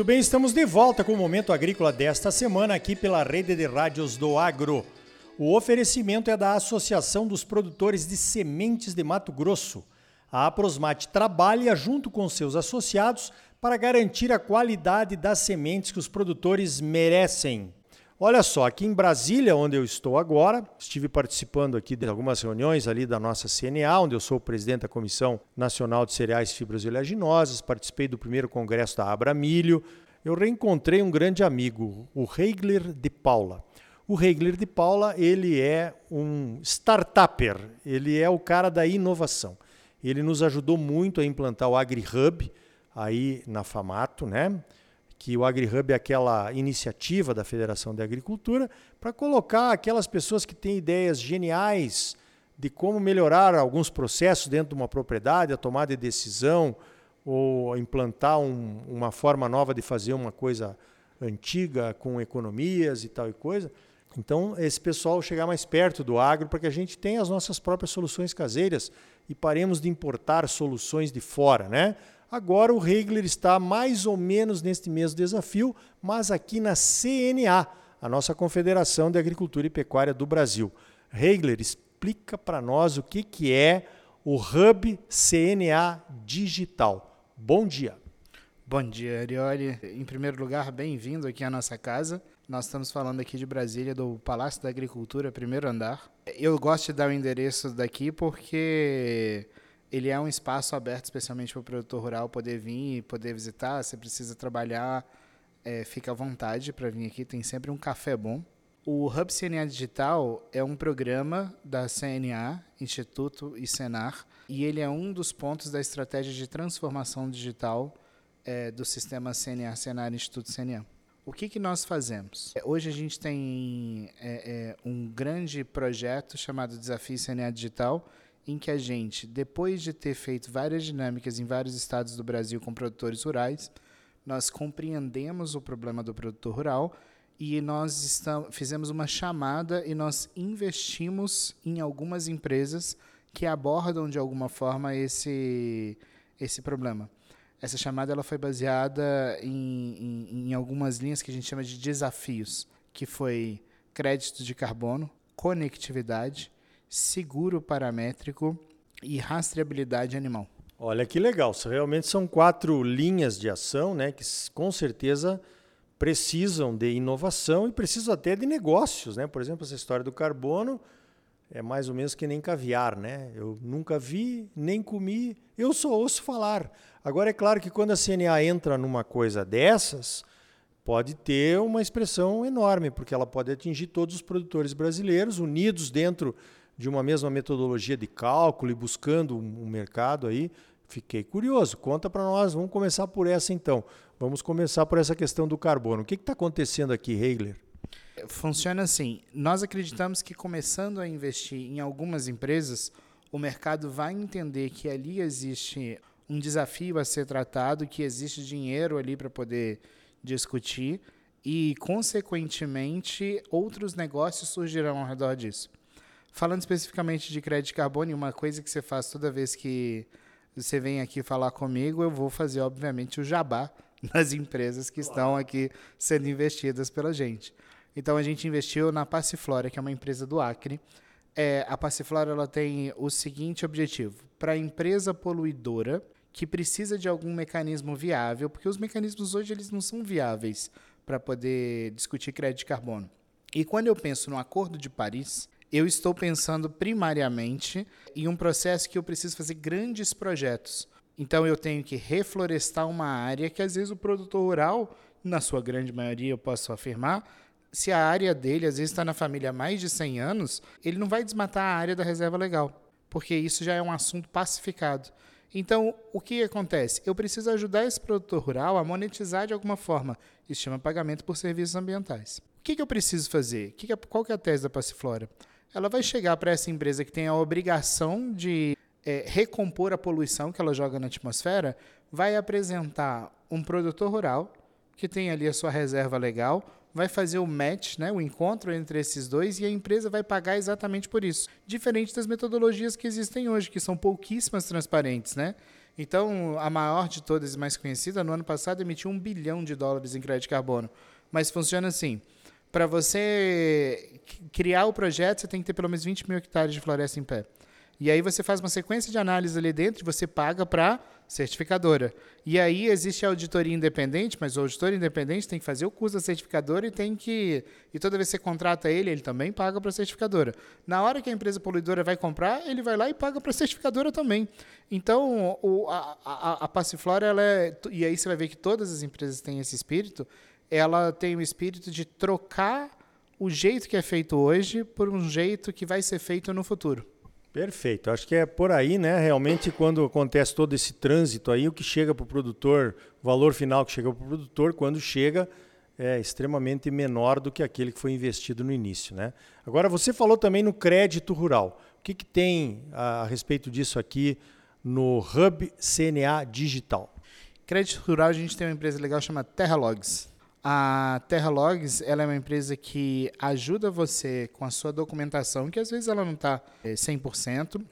Muito bem, estamos de volta com o Momento Agrícola desta semana aqui pela Rede de Rádios do Agro. O oferecimento é da Associação dos Produtores de Sementes de Mato Grosso. A Aprosmate trabalha junto com seus associados para garantir a qualidade das sementes que os produtores merecem. Olha só, aqui em Brasília, onde eu estou agora, estive participando aqui de algumas reuniões ali da nossa CNA, onde eu sou o presidente da Comissão Nacional de Cereais, Fibras e Oleaginosas, participei do primeiro congresso da Abra Milho. Eu reencontrei um grande amigo, o Reigler de Paula. O Reigler de Paula, ele é um startupper, ele é o cara da inovação. Ele nos ajudou muito a implantar o AgriHub aí na Famato, né? Que o AgriHub é aquela iniciativa da Federação de Agricultura para colocar aquelas pessoas que têm ideias geniais de como melhorar alguns processos dentro de uma propriedade, a tomada de decisão ou implantar um, uma forma nova de fazer uma coisa antiga com economias e tal e coisa. Então, esse pessoal chegar mais perto do agro para que a gente tenha as nossas próprias soluções caseiras e paremos de importar soluções de fora, né? Agora o Regler está mais ou menos neste mesmo desafio, mas aqui na CNA, a nossa Confederação de Agricultura e Pecuária do Brasil. Regler, explica para nós o que, que é o Hub CNA Digital. Bom dia. Bom dia, Arioli. Em primeiro lugar, bem-vindo aqui à nossa casa. Nós estamos falando aqui de Brasília, do Palácio da Agricultura, primeiro andar. Eu gosto de dar o endereço daqui porque ele é um espaço aberto especialmente para o produtor rural poder vir e poder visitar. Se precisa trabalhar, é, fica à vontade para vir aqui. Tem sempre um café bom. O Hub CNA Digital é um programa da CNA, Instituto e Senar, e ele é um dos pontos da estratégia de transformação digital é, do sistema CNA, Senar, Instituto CNA. O que, que nós fazemos? É, hoje a gente tem é, é, um grande projeto chamado Desafio CNA Digital, em que a gente, depois de ter feito várias dinâmicas em vários estados do Brasil com produtores rurais, nós compreendemos o problema do produtor rural e nós estamos, fizemos uma chamada e nós investimos em algumas empresas que abordam de alguma forma esse, esse problema. Essa chamada ela foi baseada em, em, em algumas linhas que a gente chama de desafios, que foi crédito de carbono, conectividade, seguro paramétrico e rastreabilidade animal. Olha que legal, realmente são quatro linhas de ação, né, que com certeza precisam de inovação e precisam até de negócios, né? Por exemplo, essa história do carbono é mais ou menos que nem caviar, né? Eu nunca vi, nem comi, eu só ouço falar. Agora é claro que quando a CNA entra numa coisa dessas, pode ter uma expressão enorme, porque ela pode atingir todos os produtores brasileiros unidos dentro de uma mesma metodologia de cálculo e buscando um mercado aí. Fiquei curioso. Conta para nós. Vamos começar por essa então. Vamos começar por essa questão do carbono. O que está acontecendo aqui, Heigler? Funciona assim. Nós acreditamos que começando a investir em algumas empresas, o mercado vai entender que ali existe um desafio a ser tratado, que existe dinheiro ali para poder discutir e, consequentemente, outros negócios surgirão ao redor disso. Falando especificamente de crédito de carbono, uma coisa que você faz toda vez que você vem aqui falar comigo, eu vou fazer, obviamente, o jabá das empresas que estão aqui sendo investidas pela gente. Então, a gente investiu na Passiflora, que é uma empresa do Acre. É, a Passiflora ela tem o seguinte objetivo: para a empresa poluidora que precisa de algum mecanismo viável, porque os mecanismos hoje eles não são viáveis para poder discutir crédito de carbono. E quando eu penso no Acordo de Paris, eu estou pensando primariamente em um processo que eu preciso fazer grandes projetos. Então eu tenho que reflorestar uma área que às vezes o produtor rural, na sua grande maioria, eu posso afirmar, se a área dele às vezes está na família há mais de 100 anos, ele não vai desmatar a área da reserva legal, porque isso já é um assunto pacificado. Então, o que acontece? Eu preciso ajudar esse produtor rural a monetizar de alguma forma. Isso chama pagamento por serviços ambientais. O que, que eu preciso fazer? Que que é, qual que é a tese da Passiflora? Ela vai chegar para essa empresa que tem a obrigação de é, recompor a poluição que ela joga na atmosfera, vai apresentar um produtor rural que tem ali a sua reserva legal, vai fazer o match, né, o encontro entre esses dois, e a empresa vai pagar exatamente por isso. Diferente das metodologias que existem hoje, que são pouquíssimas transparentes. Né? Então, a maior de todas e mais conhecida, no ano passado, emitiu um bilhão de dólares em crédito de carbono. Mas funciona assim: para você criar o projeto, você tem que ter pelo menos 20 mil hectares de floresta em pé. E aí você faz uma sequência de análise ali dentro e você paga para certificadora. E aí existe a auditoria independente, mas o auditor independente tem que fazer o curso da certificadora e tem que. E toda vez que você contrata ele, ele também paga para a certificadora. Na hora que a empresa poluidora vai comprar, ele vai lá e paga para a certificadora também. Então, o, a, a, a Passiflora, ela é. E aí você vai ver que todas as empresas têm esse espírito. Ela tem o espírito de trocar o jeito que é feito hoje por um jeito que vai ser feito no futuro. Perfeito. Acho que é por aí, né? Realmente, quando acontece todo esse trânsito aí, o que chega para o produtor, o valor final que chega para o produtor, quando chega, é extremamente menor do que aquele que foi investido no início, né? Agora, você falou também no crédito rural. O que, que tem a, a respeito disso aqui no Hub CNA Digital? Crédito rural, a gente tem uma empresa legal chamada Terralogs. A Terralogs ela é uma empresa que ajuda você com a sua documentação, que às vezes ela não está 100%.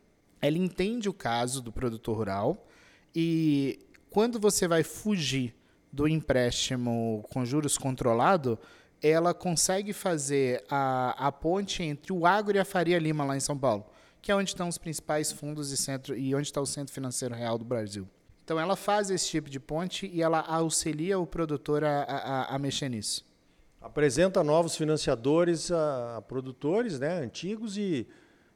Ela entende o caso do produtor rural e quando você vai fugir do empréstimo com juros controlado, ela consegue fazer a, a ponte entre o Agro e a Faria Lima lá em São Paulo, que é onde estão os principais fundos e, centro, e onde está o Centro Financeiro Real do Brasil. Então ela faz esse tipo de ponte e ela auxilia o produtor a, a, a mexer nisso. Apresenta novos financiadores a, a, produtores, né, antigos e,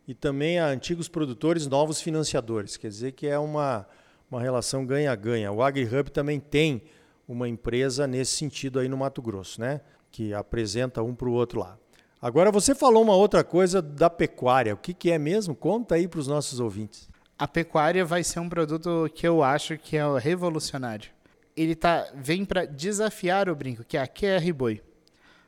e também a antigos produtores, novos financiadores. Quer dizer que é uma, uma relação ganha-ganha. O AgriHub também tem uma empresa nesse sentido aí no Mato Grosso, né, que apresenta um para o outro lá. Agora você falou uma outra coisa da pecuária. O que, que é mesmo? Conta aí para os nossos ouvintes a pecuária vai ser um produto que eu acho que é revolucionário. Ele tá, vem para desafiar o brinco, que é a QR Boi.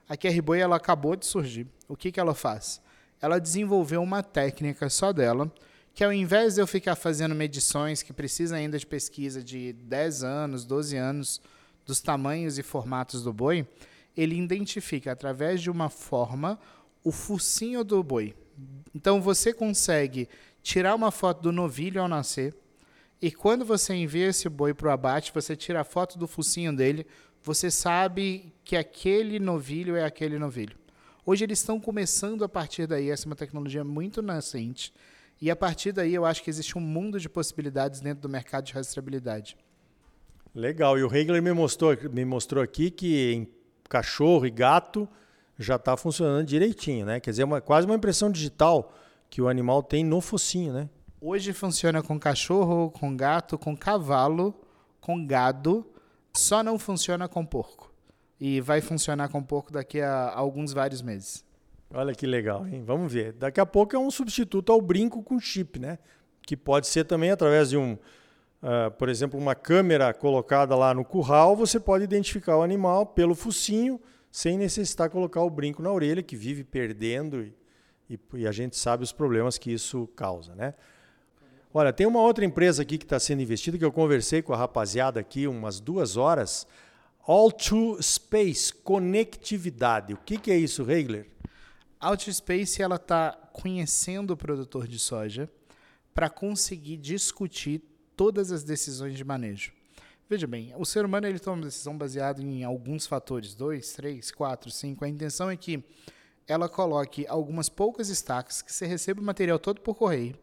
A QR Boi ela acabou de surgir. O que, que ela faz? Ela desenvolveu uma técnica só dela, que ao invés de eu ficar fazendo medições que precisam ainda de pesquisa de 10 anos, 12 anos, dos tamanhos e formatos do boi, ele identifica através de uma forma o focinho do boi. Então você consegue tirar uma foto do novilho ao nascer, e quando você envia esse boi para o abate, você tira a foto do focinho dele, você sabe que aquele novilho é aquele novilho. Hoje eles estão começando a partir daí, essa é uma tecnologia muito nascente, e a partir daí eu acho que existe um mundo de possibilidades dentro do mercado de rastreabilidade. Legal, e o Regler me mostrou, me mostrou aqui que em cachorro e gato já está funcionando direitinho, né? Quer dizer, uma, quase uma impressão digital que o animal tem no focinho, né? Hoje funciona com cachorro, com gato, com cavalo, com gado, só não funciona com porco. E vai funcionar com porco daqui a alguns vários meses. Olha que legal, hein? Vamos ver. Daqui a pouco é um substituto ao brinco com chip, né? Que pode ser também através de um, uh, por exemplo, uma câmera colocada lá no curral, você pode identificar o animal pelo focinho, sem necessitar colocar o brinco na orelha, que vive perdendo e e, e a gente sabe os problemas que isso causa, né? Olha, tem uma outra empresa aqui que está sendo investida que eu conversei com a rapaziada aqui umas duas horas. All to Space, conectividade. O que, que é isso, Regler? All Space ela está conhecendo o produtor de soja para conseguir discutir todas as decisões de manejo. Veja bem, o ser humano ele toma uma decisão baseada em alguns fatores, dois, três, quatro, cinco. A intenção é que ela coloque algumas poucas estacas, que você recebe o material todo por correio.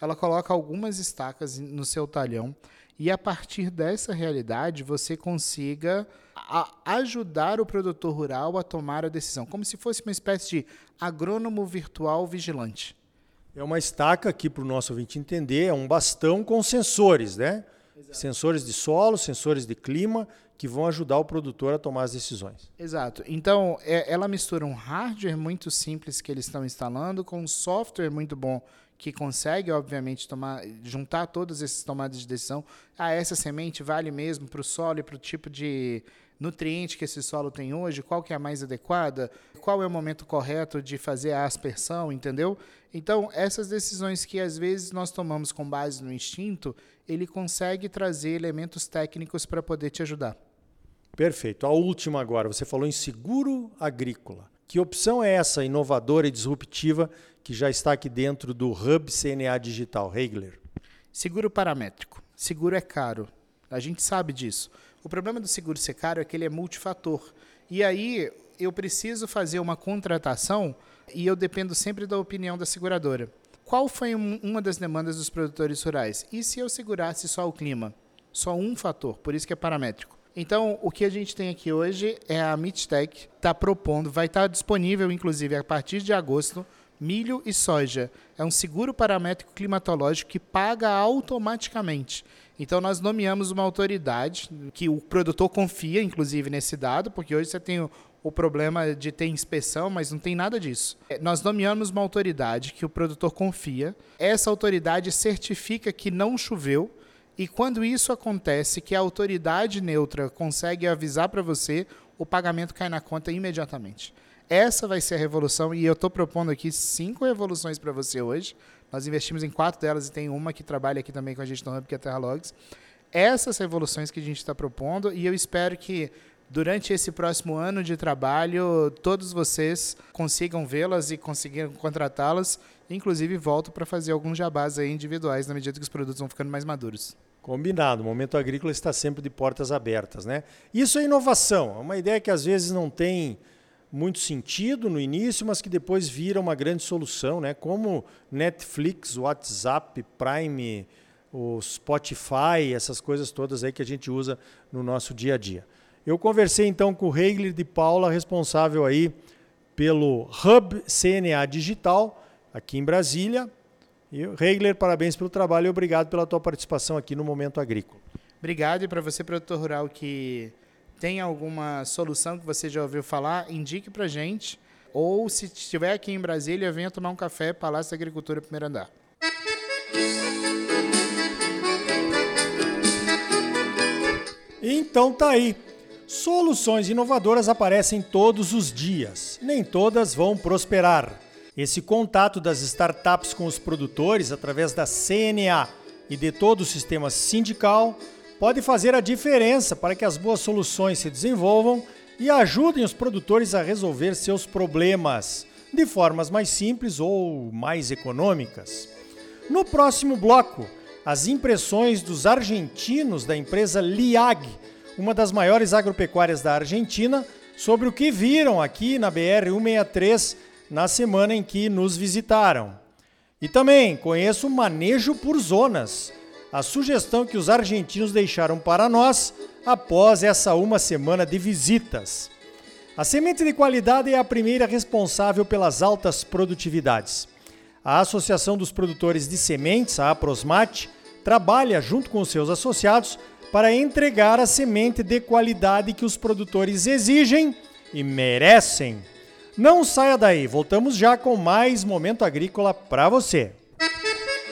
Ela coloca algumas estacas no seu talhão e a partir dessa realidade você consiga ajudar o produtor rural a tomar a decisão, como se fosse uma espécie de agrônomo virtual vigilante. É uma estaca aqui para o nosso ouvinte entender, é um bastão com sensores, né? Exato. Sensores de solo, sensores de clima, que vão ajudar o produtor a tomar as decisões. Exato. Então, é, ela mistura um hardware muito simples que eles estão instalando com um software muito bom que consegue, obviamente, tomar, juntar todas essas tomadas de decisão. Ah, essa semente vale mesmo para o solo e para o tipo de nutriente que esse solo tem hoje, qual que é a mais adequada, qual é o momento correto de fazer a aspersão, entendeu? Então, essas decisões que às vezes nós tomamos com base no instinto, ele consegue trazer elementos técnicos para poder te ajudar. Perfeito. A última agora, você falou em seguro agrícola. Que opção é essa inovadora e disruptiva que já está aqui dentro do Hub CNA Digital, Regler? Seguro paramétrico. Seguro é caro. A gente sabe disso. O problema do seguro ser caro é que ele é multifator. E aí eu preciso fazer uma contratação e eu dependo sempre da opinião da seguradora. Qual foi um, uma das demandas dos produtores rurais? E se eu segurasse só o clima? Só um fator, por isso que é paramétrico. Então, o que a gente tem aqui hoje é a Midtech está propondo, vai estar tá disponível, inclusive, a partir de agosto, milho e soja. É um seguro paramétrico climatológico que paga automaticamente. Então, nós nomeamos uma autoridade que o produtor confia, inclusive, nesse dado, porque hoje você tem o, o problema de ter inspeção, mas não tem nada disso. É, nós nomeamos uma autoridade que o produtor confia. Essa autoridade certifica que não choveu. E quando isso acontece, que a autoridade neutra consegue avisar para você, o pagamento cai na conta imediatamente. Essa vai ser a revolução e eu estou propondo aqui cinco revoluções para você hoje. Nós investimos em quatro delas e tem uma que trabalha aqui também com a gente no Hub, que é a Terra Logs. Essas revoluções que a gente está propondo e eu espero que durante esse próximo ano de trabalho todos vocês consigam vê-las e consigam contratá-las. Inclusive volto para fazer alguns jabás individuais na medida que os produtos vão ficando mais maduros. Combinado. O momento agrícola está sempre de portas abertas, né? Isso é inovação. É uma ideia que às vezes não tem muito sentido no início, mas que depois vira uma grande solução, né? Como Netflix, WhatsApp, Prime, o Spotify, essas coisas todas aí que a gente usa no nosso dia a dia. Eu conversei então com o Regler de Paula, responsável aí pelo Hub CNA Digital aqui em Brasília. E Regler, parabéns pelo trabalho e obrigado pela tua participação aqui no Momento Agrícola. Obrigado e para você, produtor rural, que tem alguma solução que você já ouviu falar, indique para gente. Ou se estiver aqui em Brasília, venha tomar um café, Palácio da Agricultura, primeiro andar. Então tá aí. Soluções inovadoras aparecem todos os dias. Nem todas vão prosperar. Esse contato das startups com os produtores através da CNA e de todo o sistema sindical pode fazer a diferença para que as boas soluções se desenvolvam e ajudem os produtores a resolver seus problemas de formas mais simples ou mais econômicas. No próximo bloco, as impressões dos argentinos da empresa Liag, uma das maiores agropecuárias da Argentina, sobre o que viram aqui na BR 163 na semana em que nos visitaram. E também conheço o manejo por zonas a sugestão que os argentinos deixaram para nós após essa uma semana de visitas. A semente de qualidade é a primeira responsável pelas altas produtividades. A Associação dos Produtores de Sementes, a Aprosmate, trabalha junto com seus associados para entregar a semente de qualidade que os produtores exigem e merecem. Não saia daí, voltamos já com mais momento agrícola para você.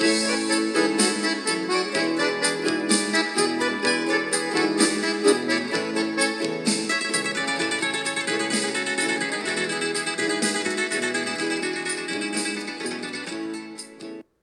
Música